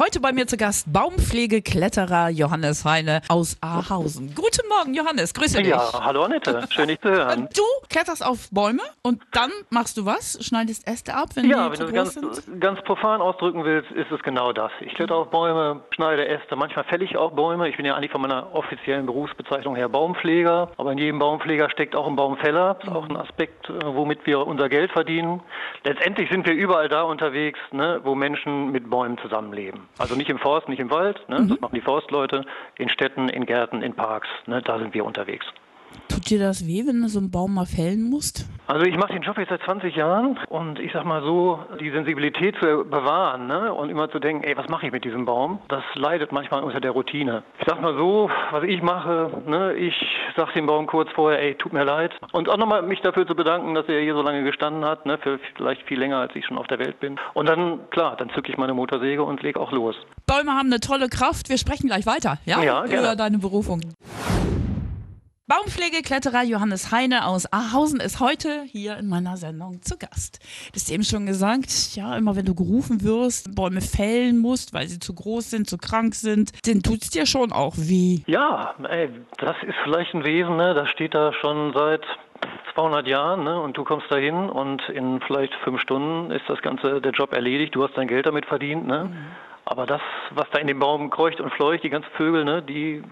Heute bei mir zu Gast Baumpflegekletterer Johannes Heine aus Ahausen. Guten Morgen, Johannes. Grüße dich. Ja, hallo Annette. Schön, dich zu hören. Du kletterst auf Bäume und dann machst du was? Schneidest Äste ab, wenn Ja, die wenn zu du ganz, sind? ganz profan ausdrücken willst, ist es genau das. Ich kletter auf Bäume, schneide Äste, manchmal fälle ich auch Bäume. Ich bin ja eigentlich von meiner offiziellen Berufsbezeichnung her Baumpfleger, aber in jedem Baumpfleger steckt auch ein Baumfäller. Das ist auch ein Aspekt, äh, womit wir unser Geld verdienen. Letztendlich sind wir überall da unterwegs, ne, wo Menschen mit Bäumen zusammenleben. Also nicht im Forst, nicht im Wald, ne, das machen die Forstleute, in Städten, in Gärten, in Parks, ne, da sind wir unterwegs. Tut dir das weh, wenn du so einen Baum mal fällen musst? Also ich mache den Job jetzt seit 20 Jahren und ich sag mal so, die Sensibilität zu bewahren ne? und immer zu denken, ey, was mache ich mit diesem Baum? Das leidet manchmal unter der Routine. Ich sag mal so, was ich mache, ne? ich sag dem Baum kurz vorher, ey, tut mir leid. Und auch nochmal mich dafür zu bedanken, dass er hier so lange gestanden hat, ne? für vielleicht viel länger, als ich schon auf der Welt bin. Und dann, klar, dann zücke ich meine Motorsäge und leg auch los. Bäume haben eine tolle Kraft. Wir sprechen gleich weiter, ja? Ja, gerne. Über deine Berufung. Baumpflegekletterer Johannes Heine aus Ahausen ist heute hier in meiner Sendung zu Gast. Du hast eben schon gesagt, ja, immer wenn du gerufen wirst, Bäume fällen musst, weil sie zu groß sind, zu krank sind, dann tut es dir schon auch weh. Ja, ey, das ist vielleicht ein Wesen, ne? das steht da schon seit 200 Jahren ne? und du kommst da hin und in vielleicht fünf Stunden ist das Ganze, der Job erledigt, du hast dein Geld damit verdient. Ne? Aber das, was da in dem Baum kreucht und fleucht, die ganzen Vögel, ne, die äh,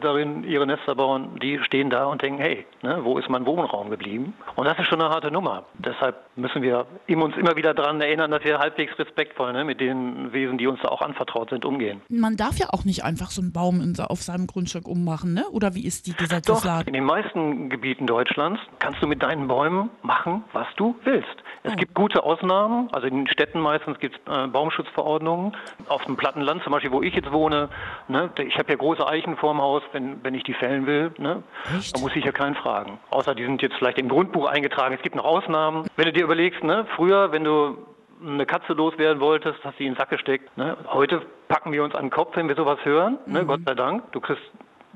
darin ihre Nester bauen, die stehen da und denken, hey, ne, wo ist mein Wohnraum geblieben? Und das ist schon eine harte Nummer. Deshalb müssen wir uns immer wieder daran erinnern, dass wir halbwegs respektvoll ne, mit den Wesen, die uns da auch anvertraut sind, umgehen. Man darf ja auch nicht einfach so einen Baum in, auf seinem Grundstück ummachen, ne? Oder wie ist die Doch, Gesetzeslage? in den meisten Gebieten Deutschlands kannst du mit deinen Bäumen machen, was du willst. Es Oh. gibt gute Ausnahmen, also in den Städten meistens gibt es äh, Baumschutzverordnungen. Auf dem Plattenland, zum Beispiel, wo ich jetzt wohne, ne, ich habe ja große Eichen vorm Haus, wenn, wenn ich die fällen will, ne, da muss ich ja keinen fragen. Außer die sind jetzt vielleicht im Grundbuch eingetragen. Es gibt noch Ausnahmen. Wenn du dir überlegst, ne, früher, wenn du eine Katze loswerden wolltest, hast du sie in den Sack gesteckt. Ne? Heute packen wir uns an den Kopf, wenn wir sowas hören. Ne? Gott sei Dank. Du kriegst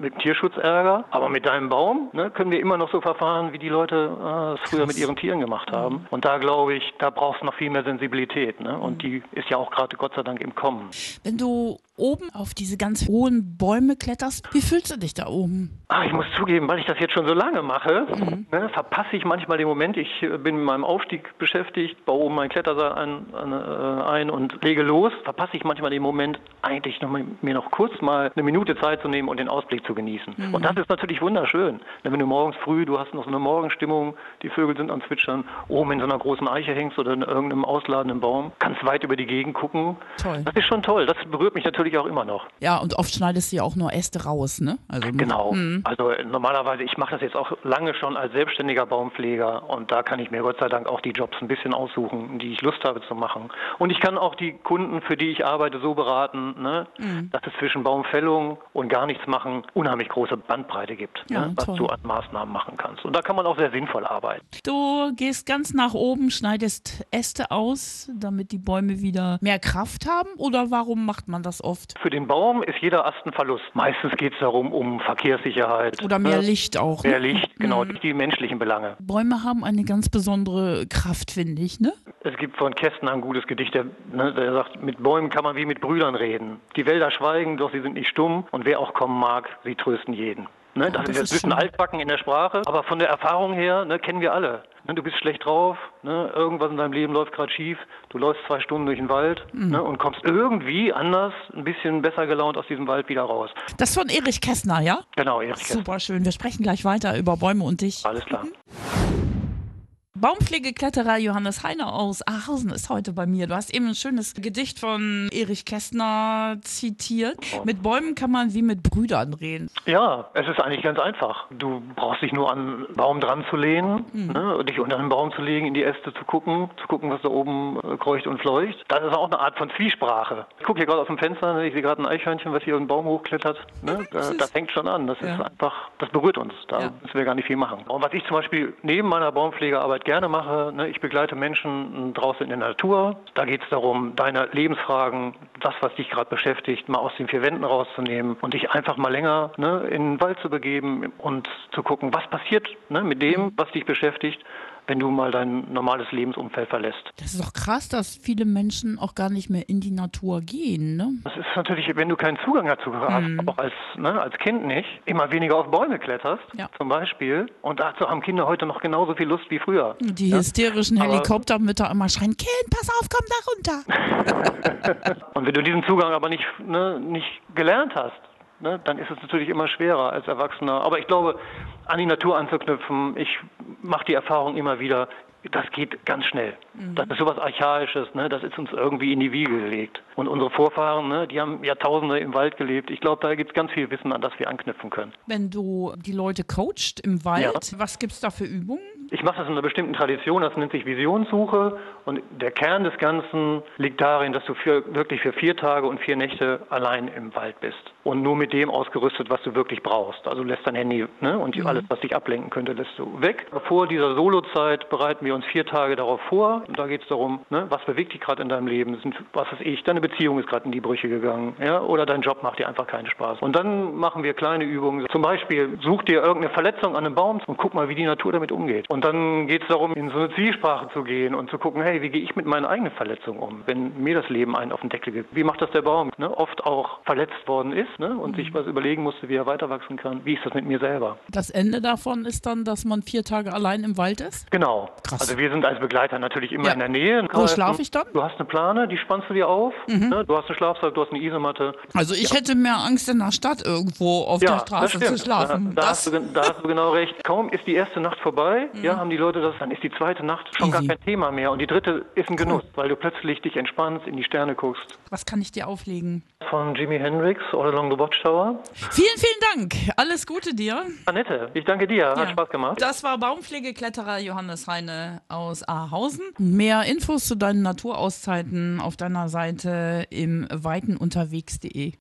mit Tierschutz Ärger, aber mit deinem Baum ne, können wir immer noch so verfahren, wie die Leute äh, es früher mit ihren Tieren gemacht haben. Und da glaube ich, da brauchst du noch viel mehr Sensibilität. Ne? Und die ist ja auch gerade Gott sei Dank im Kommen. Wenn du oben auf diese ganz hohen Bäume kletterst, wie fühlst du dich da oben? Ah, ich muss zugeben, weil ich das jetzt schon so lange mache, ne, verpasse ich manchmal den Moment. Ich äh, bin mit meinem Aufstieg beschäftigt, baue oben meinen Klettersaal ein, ein, äh, ein und lege los. Verpasse ich manchmal den Moment, eigentlich noch mal, mir noch kurz mal eine Minute Zeit zu nehmen und den Ausblick zu genießen. Und das ist natürlich wunderschön. Ne, Wenn du morgens früh, du hast noch so eine Morgenstimmung, die Vögel sind am Zwitschern, oben in so einer großen Eiche hängst oder in irgendeinem ausladenden Baum, kannst weit über die Gegend gucken. Toll. Das ist schon toll. Das berührt mich natürlich auch immer noch. Ja, und oft schneidest du ja auch nur Äste raus, ne? Also Genau. Mhm. Also äh, normalerweise, ich mache das jetzt auch lange schon als selbstständiger Baumpfleger und da kann ich mir Gott sei Dank auch die Jobs ein bisschen aussuchen, die ich Lust habe zu machen. Und ich kann auch die Kunden, für die ich arbeite, so beraten, ne, Mhm. dass es zwischen Baumfällung und gar nichts machen unheimlich große Bandbreite gibt, Ja, ne, was toll. du an Maßnahmen machen kannst. Und da kann man auch sehr sinnvoll arbeiten. Du gehst ganz nach oben, schneidest Äste aus, damit die Bäume wieder mehr Kraft haben? Oder warum macht man das oft? Für den Baum ist jeder Ast ein Verlust. Meistens geht es darum, um Verkehrssicherheit. Oder mehr Licht auch. Mehr ne? Licht, genau, nicht die menschlichen Belange. Bäume haben eine ganz besondere Kraft, finde ich, ne? Es gibt von Kästner ein gutes Gedicht, der, ne, der sagt, mit Bäumen kann man wie mit Brüdern reden. Die Wälder schweigen, doch sie sind nicht stumm und wer auch kommen mag, sie trösten jeden. Ne, das, das ist ein bisschen altbacken in der Sprache, aber von der Erfahrung her ne, kennen wir alle. Ne, du bist schlecht drauf, ne, irgendwas in deinem Leben läuft gerade schief, du läufst zwei Stunden durch den Wald Mhm. ne, und kommst irgendwie anders, ein bisschen besser gelaunt aus diesem Wald wieder raus. Das von Erich Kästner, ja? Genau, Erich Kästner. Super schön. Wir sprechen gleich weiter über Bäume und dich. Alles klar. Baumpflegekletterer Johannes Heine aus Ahausen ist heute bei mir. Du hast eben ein schönes Gedicht von Erich Kästner zitiert. Mit Bäumen kann man wie mit Brüdern reden. Ja, es ist eigentlich ganz einfach. Du brauchst dich nur an einen Baum dran zu lehnen, ne, und dich unter einen Baum zu legen, in die Äste zu gucken, zu gucken, was da oben äh, kreucht und fleucht. Das ist auch eine Art von Zwiesprache. Ich gucke hier gerade aus dem Fenster, ne, ich sehe gerade ein Eichhörnchen, was hier einen Baum hochklettert. Ne, da, das fängt schon an. Das Ja. ist einfach, das berührt uns. Da Ja. müssen wir gar nicht viel machen. Und was ich zum Beispiel neben meiner Baumpflegearbeit gerne mache, ne, ich begleite Menschen draußen in der Natur. Da geht es darum, deine Lebensfragen, das, was dich gerade beschäftigt, mal aus den vier Wänden rauszunehmen und dich einfach mal länger ne, in den Wald zu begeben und zu gucken, was passiert ne, mit dem, was dich beschäftigt, wenn du mal dein normales Lebensumfeld verlässt. Das ist doch krass, dass viele Menschen auch gar nicht mehr in die Natur gehen, ne? Das ist natürlich, wenn du keinen Zugang dazu hast, Mhm. auch als, ne, als Kind nicht, immer weniger auf Bäume kletterst, Ja. zum Beispiel. Und dazu haben Kinder heute noch genauso viel Lust wie früher. Die hysterischen Aber- Helikoptermütter immer schreien, Kind, pass auf, komm da runter. Und wenn du diesen Zugang aber nicht, ne, nicht gelernt hast, ne, dann ist es natürlich immer schwerer als Erwachsener. Aber ich glaube, an die Natur anzuknüpfen, ich mache die Erfahrung immer wieder, das geht ganz schnell. Das ist sowas Archaisches, ne? das ist uns irgendwie in die Wiege gelegt. Und unsere Vorfahren, ne, die haben Jahrtausende im Wald gelebt. Ich glaube, da gibt es ganz viel Wissen, an das wir anknüpfen können. Wenn du die Leute coacht im Wald, was gibt's da für Übungen? Ich mache das in einer bestimmten Tradition, das nennt sich Visionssuche. Und der Kern des Ganzen liegt darin, dass du für, wirklich für vier Tage und vier Nächte allein im Wald bist. Und nur mit dem ausgerüstet, was du wirklich brauchst. Also lässt dein Handy ne, und die- alles, was dich ablenken könnte, lässt du weg. Vor dieser Solozeit bereiten wir uns vier Tage darauf vor. Und da geht es darum, ne, was bewegt dich gerade in deinem Leben? Sind, was ist ich? Deine Beziehung ist gerade in die Brüche gegangen. Ja? Oder dein Job macht dir einfach keinen Spaß. Und dann machen wir kleine Übungen. Zum Beispiel, such dir irgendeine Verletzung an einem Baum und guck mal, wie die Natur damit umgeht. Und dann geht es darum, in so eine Zielsprache zu gehen und zu gucken, hey, wie gehe ich mit meinen eigenen Verletzungen um, wenn mir das Leben einen auf den Deckel gibt? Wie macht das der Baum? Ne? Oft auch verletzt worden ist ne? und sich was überlegen musste, wie er weiter wachsen kann. Wie ist das mit mir selber? Das Ende davon ist dann, dass man vier Tage allein im Wald ist? Genau. Krass. Also wir sind als Begleiter natürlich immer Ja. in der Nähe. Wo schlafe ich dann? Du hast eine Plane, die spannst du dir auf. Ne? Du hast einen Schlafsack, du hast eine Isomatte. Also ich hätte mehr Angst, in der Stadt irgendwo auf der Straße zu schlafen. Da, da, hast du, da hast du genau recht. Kaum ist die erste Nacht vorbei, ja, haben die Leute das, dann ist die zweite Nacht schon Easy. gar kein Thema mehr. Und die dritte ist ein Genuss, weil du plötzlich dich entspannst, in die Sterne guckst. was kann ich dir auflegen? Von Jimi Hendrix, All The Watchtower. Vielen, vielen Dank. Alles Gute dir. Annette, ich danke dir. Hat Ja. Spaß gemacht. Das war Baumpflegekletterer Johannes Heine aus Ahausen. Mehr Infos zu deinen Naturauszeiten auf deiner Seite im weitenunterwegs.de.